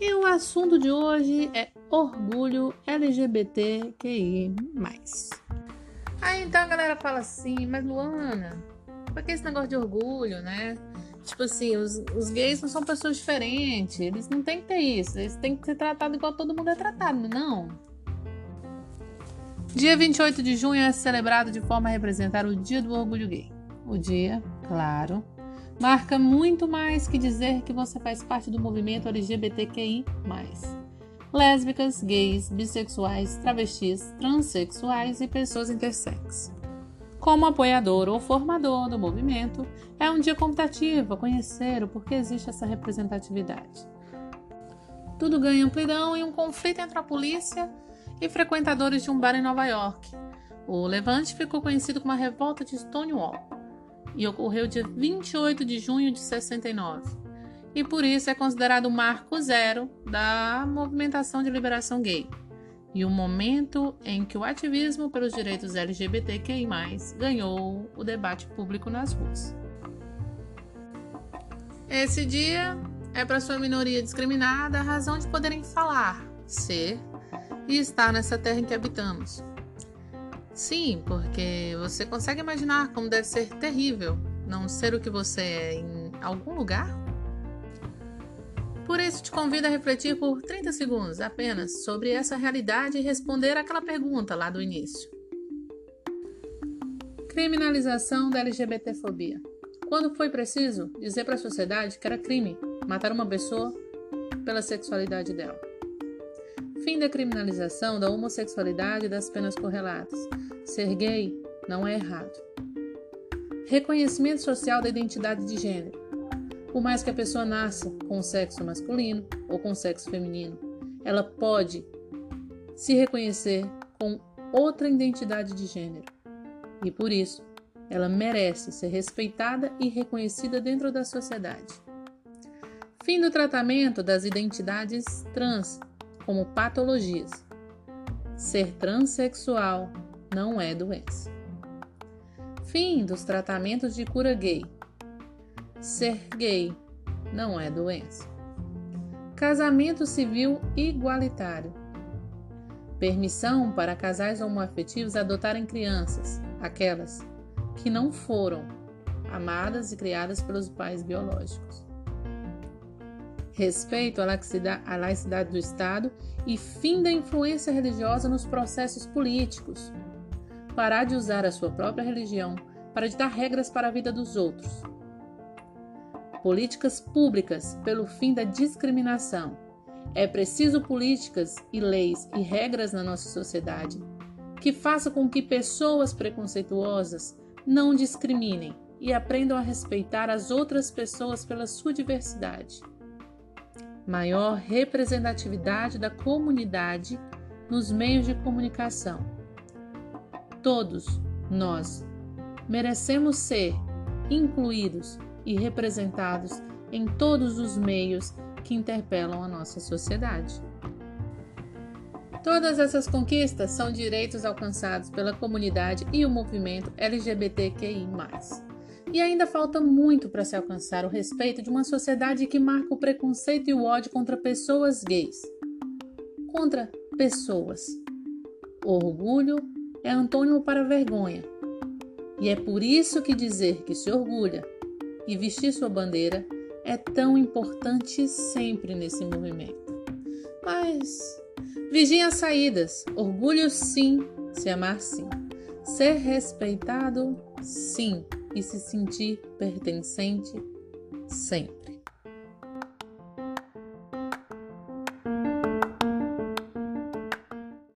E o assunto de hoje é orgulho LGBTQI. Aí então a galera fala assim, mas Luana, por que esse negócio de orgulho, né? Tipo assim, os, os gays não são pessoas diferentes, eles não têm que ter isso, eles têm que ser tratados igual todo mundo é tratado, não? Dia 28 de junho é celebrado de forma a representar o Dia do Orgulho Gay. O dia, claro, marca muito mais que dizer que você faz parte do movimento LGBTQI. Lésbicas, gays, bissexuais, travestis, transexuais e pessoas intersexo. Como apoiador ou formador do movimento, é um dia computativo conhecer o porquê existe essa representatividade. Tudo ganha amplidão em um conflito entre a polícia e frequentadores de um bar em Nova York. O levante ficou conhecido como a Revolta de Stonewall e ocorreu dia 28 de junho de 69. E por isso é considerado o marco zero da movimentação de liberação gay e o momento em que o ativismo pelos direitos LGBTQI+, ganhou o debate público nas ruas. Esse dia é para sua minoria discriminada a razão de poderem falar, ser e estar nessa terra em que habitamos. Sim, porque você consegue imaginar como deve ser terrível não ser o que você é em algum lugar? Por isso, te convido a refletir por 30 segundos apenas sobre essa realidade e responder aquela pergunta lá do início. Criminalização da LGBTfobia. Quando foi preciso dizer para a sociedade que era crime matar uma pessoa pela sexualidade dela? Fim da criminalização da homossexualidade e das penas correlatas. Ser gay não é errado. Reconhecimento social da identidade de gênero. Por mais que a pessoa nasça com o sexo masculino ou com o sexo feminino, ela pode se reconhecer com outra identidade de gênero. E por isso, ela merece ser respeitada e reconhecida dentro da sociedade. Fim do tratamento das identidades trans como patologias. Ser transexual não é doença. Fim dos tratamentos de cura gay. Ser gay não é doença. Casamento civil igualitário. Permissão para casais homoafetivos adotarem crianças, aquelas que não foram amadas e criadas pelos pais biológicos respeito à laicidade do Estado e fim da influência religiosa nos processos políticos. Parar de usar a sua própria religião para ditar regras para a vida dos outros. Políticas públicas pelo fim da discriminação. É preciso políticas e leis e regras na nossa sociedade que façam com que pessoas preconceituosas não discriminem e aprendam a respeitar as outras pessoas pela sua diversidade maior representatividade da comunidade nos meios de comunicação. Todos nós merecemos ser incluídos e representados em todos os meios que interpelam a nossa sociedade. Todas essas conquistas são direitos alcançados pela comunidade e o movimento LGBTQI. E ainda falta muito para se alcançar o respeito de uma sociedade que marca o preconceito e o ódio contra pessoas gays. Contra pessoas. Orgulho é antônimo para vergonha. E é por isso que dizer que se orgulha e vestir sua bandeira é tão importante sempre nesse movimento. Mas vigiem as saídas. Orgulho sim, se amar sim. Ser respeitado sim e se sentir pertencente sempre.